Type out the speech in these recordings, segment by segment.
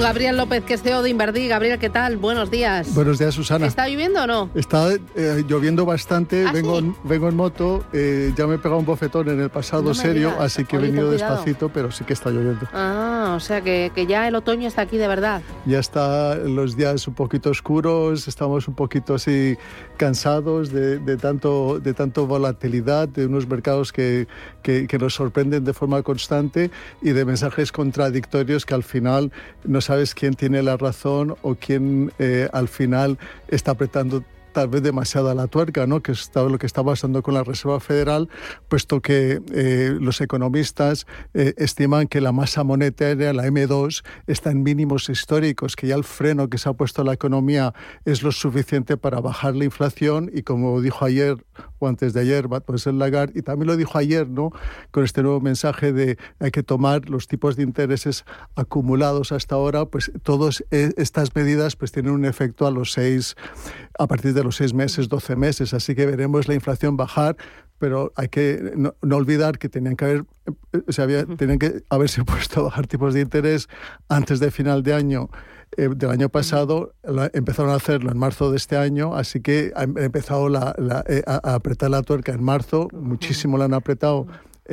Con Gabriel López, que es CEO de Inverdí. Gabriel, ¿qué tal? Buenos días. Buenos días, Susana. ¿Está lloviendo o no? Está eh, lloviendo bastante. ¿Ah, vengo, sí? en, vengo en moto. eh, ya me he pegado un bofetón en el pasado No serio, digas. así que he Oye, ten venido despacito, pero sí que está lloviendo. Ah, o sea que, que ya el otoño está aquí de verdad. Ya está los días un poquito oscuros, estamos un poquito así cansados de, de tanto, de tanto volatilidad, de unos mercados que, que, que nos sorprenden de forma constante y de mensajes contradictorios que al final no sabes quién tiene la razón o quién eh, al final está apretando tal vez demasiado a la tuerca, ¿no? que es lo que está pasando con la Reserva Federal, puesto que eh, los economistas eh, estiman que la masa monetaria, la M2, está en mínimos históricos, que ya el freno que se ha puesto a la economía es lo suficiente para bajar la inflación y como dijo ayer o antes de ayer el Lagarde, y también lo dijo ayer, ¿no? con este nuevo mensaje de hay que tomar los tipos de intereses acumulados hasta ahora, pues todas estas medidas pues tienen un efecto a los seis, a partir de los seis meses, 12 meses, así que veremos la inflación bajar, pero hay que no, no olvidar que tenían que haber se había, tenían que haberse puesto a bajar tipos de interés antes de final de año eh, del año pasado, la, empezaron a hacerlo en marzo de este año, así que ha empezado la, la, eh, a, a, apretar la tuerca en marzo, muchísimo la han apretado.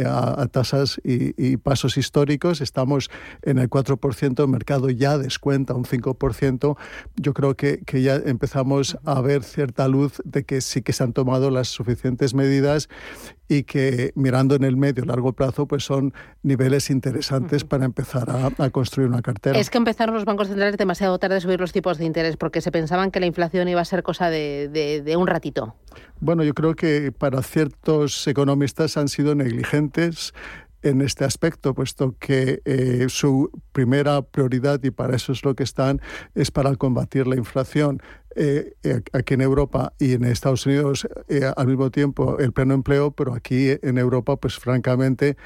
A, a, tasas y, y, pasos históricos. Estamos en el 4%, el mercado ya descuenta un 5%. Yo creo que, que, ya empezamos a ver cierta luz de que sí que se han tomado las suficientes medidas y que mirando en el medio largo plazo pues son niveles interesantes para empezar a, a, construir una cartera. Es que empezaron los bancos centrales demasiado tarde a subir los tipos de interés porque se pensaban que la inflación iba a ser cosa de, de, de un ratito. Bueno, yo creo que para ciertos economistas han sido negligentes en este aspecto, puesto que eh, su primera prioridad, y para eso es lo que están, es para combatir la inflación. Eh, aquí en Europa y en Estados Unidos eh, al mismo tiempo el pleno empleo, pero aquí en Europa, pues francamente,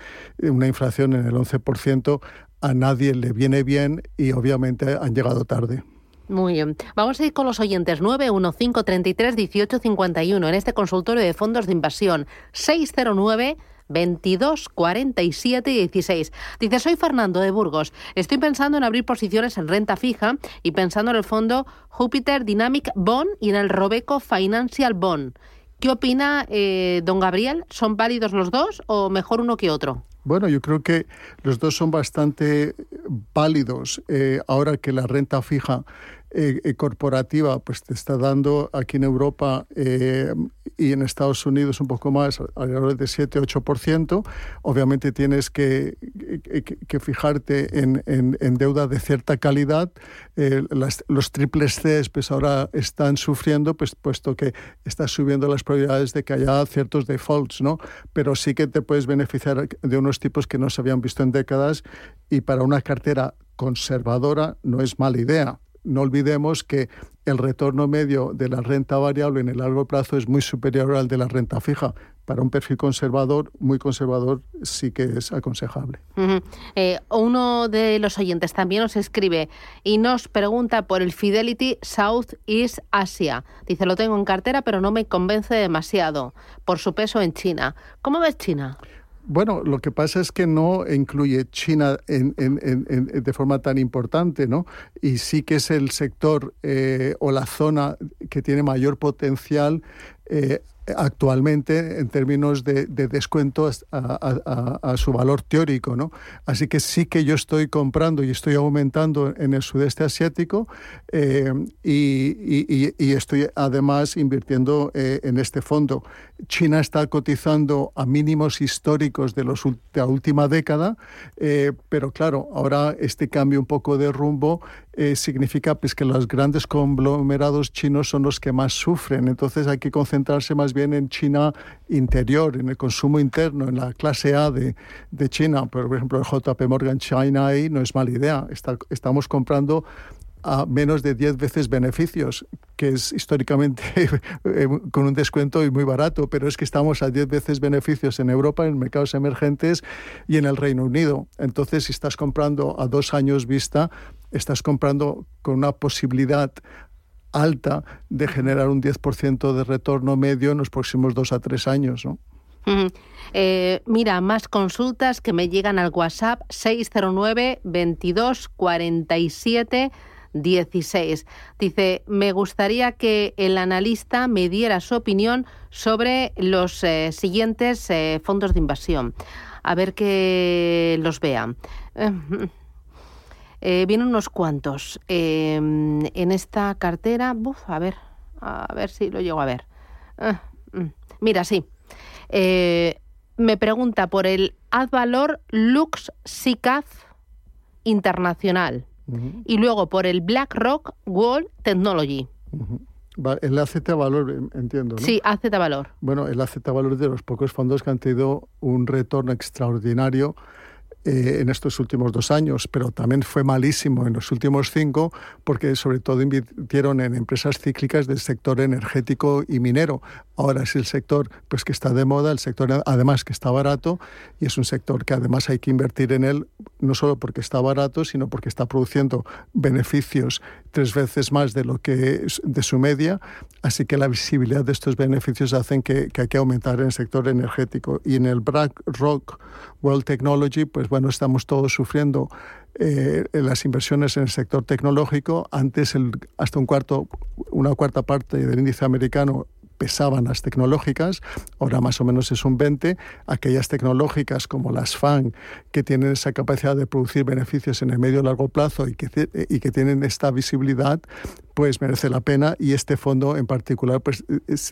una inflación en el 11% a nadie le viene bien y obviamente han llegado tarde. Muy bien. Vamos a ir con los oyentes 915331851 en este consultorio de fondos de inversión 609 22 47 16. Dice, soy Fernando de Burgos. Estoy pensando en abrir posiciones en renta fija y pensando en el fondo Jupiter Dynamic Bond y en el Robeco Financial Bond. ¿Qué opina eh, don Gabriel? ¿Son válidos los dos o mejor uno que otro? Bueno, yo creo que los dos son bastante válidos. Eh, ahora que la renta fija eh, corporativa pues te está dando aquí en Europa eh, y en Estados Unidos un poco más, alrededor de 7-8%. Obviamente tienes que, fijarte en, deuda de cierta calidad. Eh, los triples Cs pues ahora están sufriendo, pues, puesto que está subiendo las probabilidades de que haya ciertos defaults, ¿no? Pero sí que te puedes beneficiar de unos tipos que no se habían visto en décadas y para una cartera conservadora no es mala idea no olvidemos que el retorno medio de la renta variable en el largo plazo es muy superior al de la renta fija. Para un perfil conservador, muy conservador, sí que es aconsejable. Eh, uno de los oyentes también nos escribe y nos pregunta por el Fidelity South East Asia. Dice, lo tengo en cartera, pero no me convence demasiado por su peso en China. ¿Cómo ves China? Bueno, lo que pasa es que no incluye China en, en, en, de forma tan importante, ¿no? Y sí que es el sector eh, o la zona que tiene mayor potencial eh, actualmente en términos de, de descuento a, a, a, a, su valor teórico, ¿no? Así que sí que yo estoy comprando y estoy aumentando en el sudeste asiático eh, y, y, y, estoy además invirtiendo eh, en este fondo. China está cotizando a mínimos históricos de, los, de la última década, eh, pero claro, ahora este cambio un poco de rumbo eh, significa pues, que los grandes conglomerados chinos son los que más sufren. Entonces hay que concentrarse más bien en China interior, en el consumo interno, en la clase A de, de China. Por ejemplo, el JP Morgan China ahí no es mala idea. estamos comprando a menos de 10 veces beneficios, que es históricamente eh, con un descuento y muy barato, pero es que estamos a 10 veces beneficios en Europa, en mercados emergentes y en el Reino Unido. Entonces, si estás comprando a dos años vista, estás comprando con una posibilidad alta de generar un 10% de retorno medio en los próximos dos a tres años, ¿no? Eh, mira, más consultas que me llegan al WhatsApp 609 22 47 16. Dice, me gustaría que el analista me diera su opinión sobre los eh, siguientes eh, fondos de inversión. A ver que los vean. Eh, vienen unos cuantos em, en esta cartera. a ver, a ver si lo llego a ver. Ah, mm. mira, sí. me pregunta por el Advalor Lux SICAF Internacional y luego por el BlackRock World Technology. El AZ Valor, entiendo. ¿no? Sí, AZ Valor. Bueno, el AZ Valor es de los pocos fondos que han tenido un retorno extraordinario eh, en estos últimos dos años, pero también fue malísimo en los últimos cinco porque sobre todo invirtieron en empresas cíclicas del sector energético y minero. Ahora es el sector pues que está de moda, el sector además que está barato y es un sector que además hay que invertir en él no solo porque está barato, sino porque está produciendo beneficios tres veces más de lo que de su media, así que la visibilidad de estos beneficios hacen que, que hay que aumentar en el sector energético y en el BlackRock World Technology pues bueno, estamos todos sufriendo eh, las inversiones en el sector tecnológico. Antes, el, hasta un cuarto, una cuarta parte del índice americano pesaban las tecnológicas, ahora más o menos es un 20, aquellas tecnológicas como las FAN, que tienen esa capacidad de producir beneficios en el medio y largo plazo y que, y que tienen esta visibilidad, pues merece la pena y este fondo en particular pues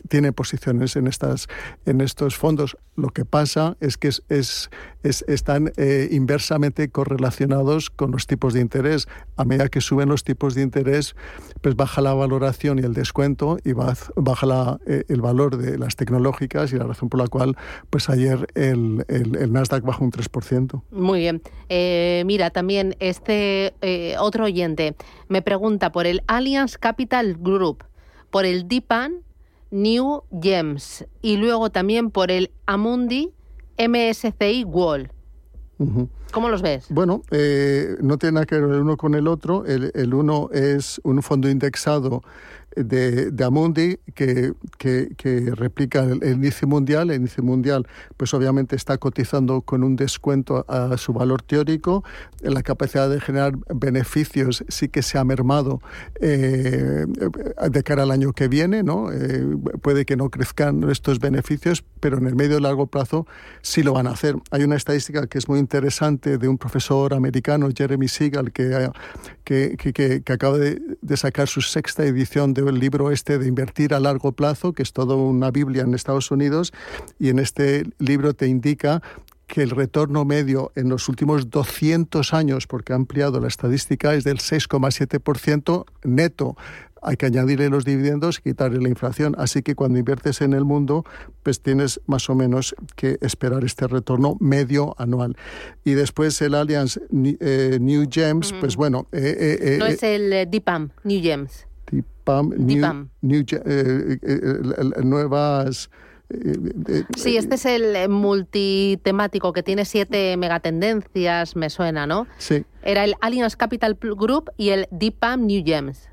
tiene posiciones en estas en estos fondos. Lo que pasa es que es, es, están eh, inversamente correlacionados con los tipos de interés. A medida que suben los tipos de interés pues baja la valoración y el descuento y baja la, eh, el valor de las tecnológicas y la razón por la cual pues ayer el, el, Nasdaq bajó un 3%. Muy bien. Eh, mira, también este otro oyente me pregunta por el Allianz Capital Group, por el Dipan New Gems y luego también por el Amundi MSCI Wall. ¿Cómo los ves? Bueno, eh, no tiene nada que ver el uno con el otro. el, uno es un fondo indexado de, de Amundi que, que, replica el, índice mundial. El índice mundial, pues obviamente está cotizando con un descuento a su valor teórico. La capacidad de generar beneficios sí que se ha mermado eh, de cara al año que viene. ¿no? Eh, puede que no crezcan estos beneficios, pero en el medio y largo plazo sí lo van a hacer. Hay una estadística que es muy interesante de un profesor americano, Jeremy Siegel, que, que, que, que acaba de, de sacar su sexta edición de el libro este de Invertir a largo plazo, que es toda una Biblia en Estados Unidos, y en este libro te indica que el retorno medio en los últimos 200 años, porque ha ampliado la estadística, es del 6,7% neto. Hay que añadirle los dividendos y quitarle la inflación. Así que cuando inviertes en el mundo, pues tienes más o menos que esperar este retorno medio anual. Y después el Allianz eh, New Gems, pues bueno. Eh, eh, no es el DIPAM, New Gems. DIPAM, New, eh, eh, nuevas... Eh, sí, este es el multitemático que tiene siete megatendencias, me suena, ¿no? Sí. Era el Allianz Capital Group y el DIPAM New Gems.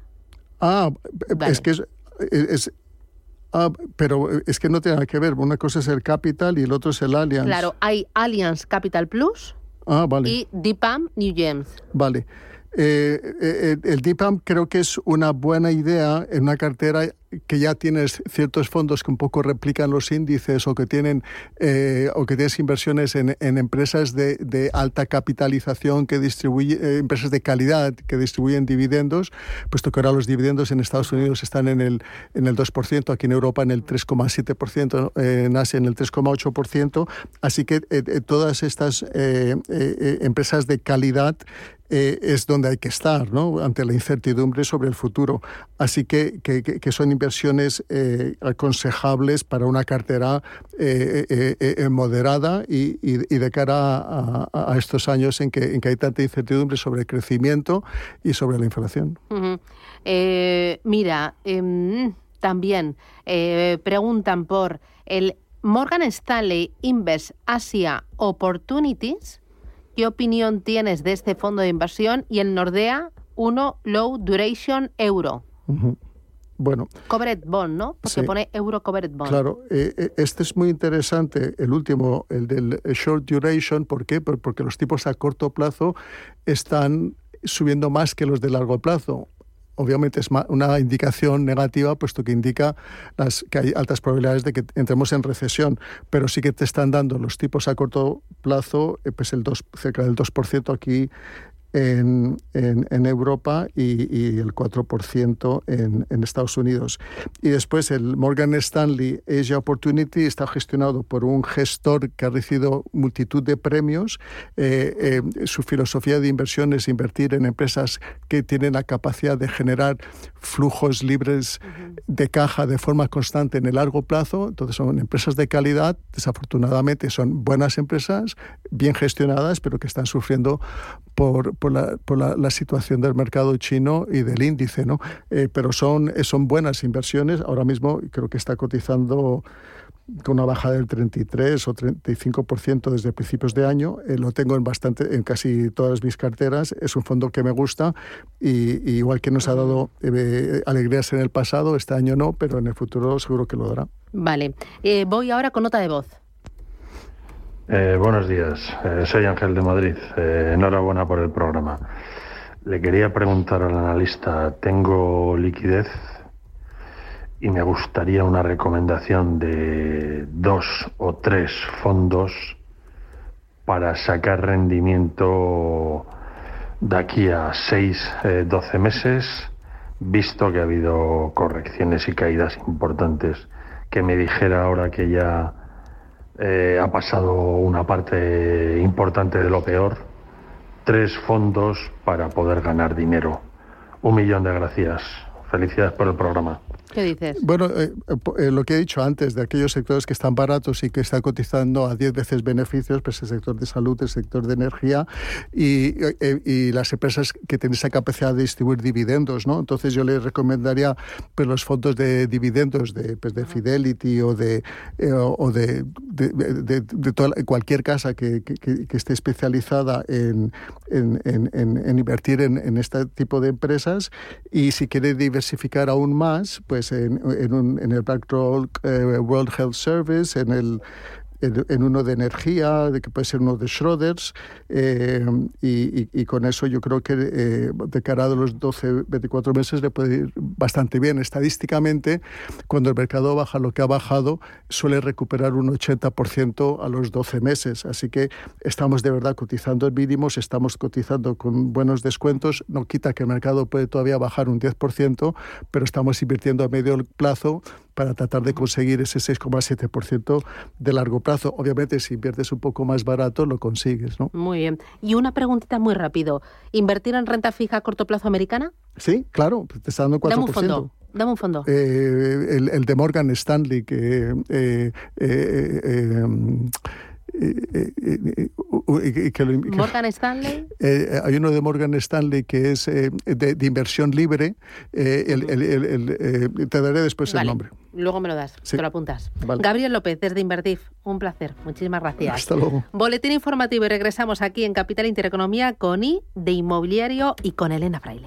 Ah, es que es, Ah, pero es que no tiene nada que ver. Una cosa es el Capital y el otro es el Allianz. Claro, hay Allianz Capital Plus ah, vale. y DIPAM New Gems. Vale. Eh, eh, el DIPAM creo que es una buena idea en una cartera que ya tienes ciertos fondos que un poco replican los índices o que tienen eh, o que tienes inversiones en, empresas de, alta capitalización que distribuyen eh, empresas de calidad que distribuyen dividendos puesto que ahora los dividendos en Estados Unidos están en el en el 2% aquí en Europa en el 3,7% en Asia en el 3,8% así que eh, todas estas empresas de calidad es donde hay que estar, ¿no? Ante la incertidumbre sobre el futuro. Así que, que, que son inversiones aconsejables para una cartera moderada y, de cara a, estos años en que, en que hay tanta incertidumbre sobre el crecimiento y sobre la inflación. mira, em, también preguntan por el Morgan Stanley Invest Asia Opportunities. ¿Qué opinión tienes de este fondo de inversión y el Nordea 1 Low Duration Euro? Bueno. Covered Bond, ¿no? Porque pone Euro Covered Bond. Claro, eh, eh, este es muy interesante, el último, el del Short Duration. ¿Por qué? Porque los tipos a corto plazo están subiendo más que los de largo plazo obviamente es una indicación negativa, puesto que indica las, que hay altas probabilidades de que entremos en recesión, pero sí que te están dando los tipos a corto plazo, eh, pues el 2, cerca del 2% aquí en, en, Europa y, el 4% en, en, Estados Unidos. Y después el Morgan Stanley Asia Opportunity está gestionado por un gestor que ha recibido multitud de premios. Eh, eh, su filosofía de inversión es invertir en empresas que tienen la capacidad de generar flujos libres de caja de forma constante en el largo plazo. Entonces son empresas de calidad, desafortunadamente son buenas empresas, bien gestionadas, pero que están sufriendo por, por, la, por la, situación del mercado chino y del índice, ¿no? Eh, pero son, son buenas inversiones. Ahora mismo creo que está cotizando con una baja del 33 o 35% desde principios de año. Eh, lo tengo en bastante, en casi todas mis carteras. Es un fondo que me gusta y, igual que nos ha dado eh, alegrías en el pasado, este año no, pero en el futuro seguro que lo dará. Vale. voy ahora con nota de voz. Eh, buenos días, eh, soy Ángel de Madrid. Eh, enhorabuena por el programa. Le quería preguntar al analista, tengo liquidez y me gustaría una recomendación de dos o tres fondos para sacar rendimiento de aquí a 6, 12 meses, visto que ha habido correcciones y caídas importantes, que me dijera ahora que ya eh, ha pasado una parte importante de lo peor. Tres fondos para poder ganar dinero. Un millón de gracias. Felicidades por el programa. ¿Qué dices? Bueno, eh, eh, lo que he dicho antes, de aquellos sectores que están baratos y que están cotizando a 10 veces beneficios, pues el sector de salud, el sector de energía y, eh, y, las empresas que tienen esa capacidad de distribuir dividendos, ¿no? Entonces yo les recomendaría pues, los fondos de dividendos de, pues, de Fidelity o de, o de, de, de, toda, cualquier casa que, que, esté especializada en, en, en, en invertir en, este tipo de empresas y si quiere diversificar aún más, pues pues, en, en, el BlackRock eh, World Health Service, en el en, uno de energía, de que puede ser uno de Schroders, eh, y, con eso yo creo que eh, de cara a los 12, 24 meses le puede ir bastante bien. Estadísticamente, cuando el mercado baja lo que ha bajado, suele recuperar un 80% a los 12 meses. Así que estamos de verdad cotizando en mínimos, estamos cotizando con buenos descuentos. No quita que el mercado puede todavía bajar un 10%, pero estamos invirtiendo a medio plazo para tratar de conseguir ese 6,7% de largo plazo. Obviamente, si inviertes un poco más barato, lo consigues, ¿no? Muy bien. Y una preguntita muy rápido. ¿Invertir en renta fija a corto plazo americana? Sí, claro, te está dando 4%. Dame un fondo. Dame un fondo. Eh, el, de Morgan Stanley, que eh, eh, Morgan Stanley. Eh, hay uno de Morgan Stanley que es eh, de, inversión libre. Eh, te daré después el nombre. Luego me lo das, te lo apuntas. Gabriel López, desde Invertif. Un placer. Muchísimas gracias. Hasta luego. Boletín informativo y regresamos aquí en Capital Intereconomía con I de Inmobiliario y con Elena Fraile.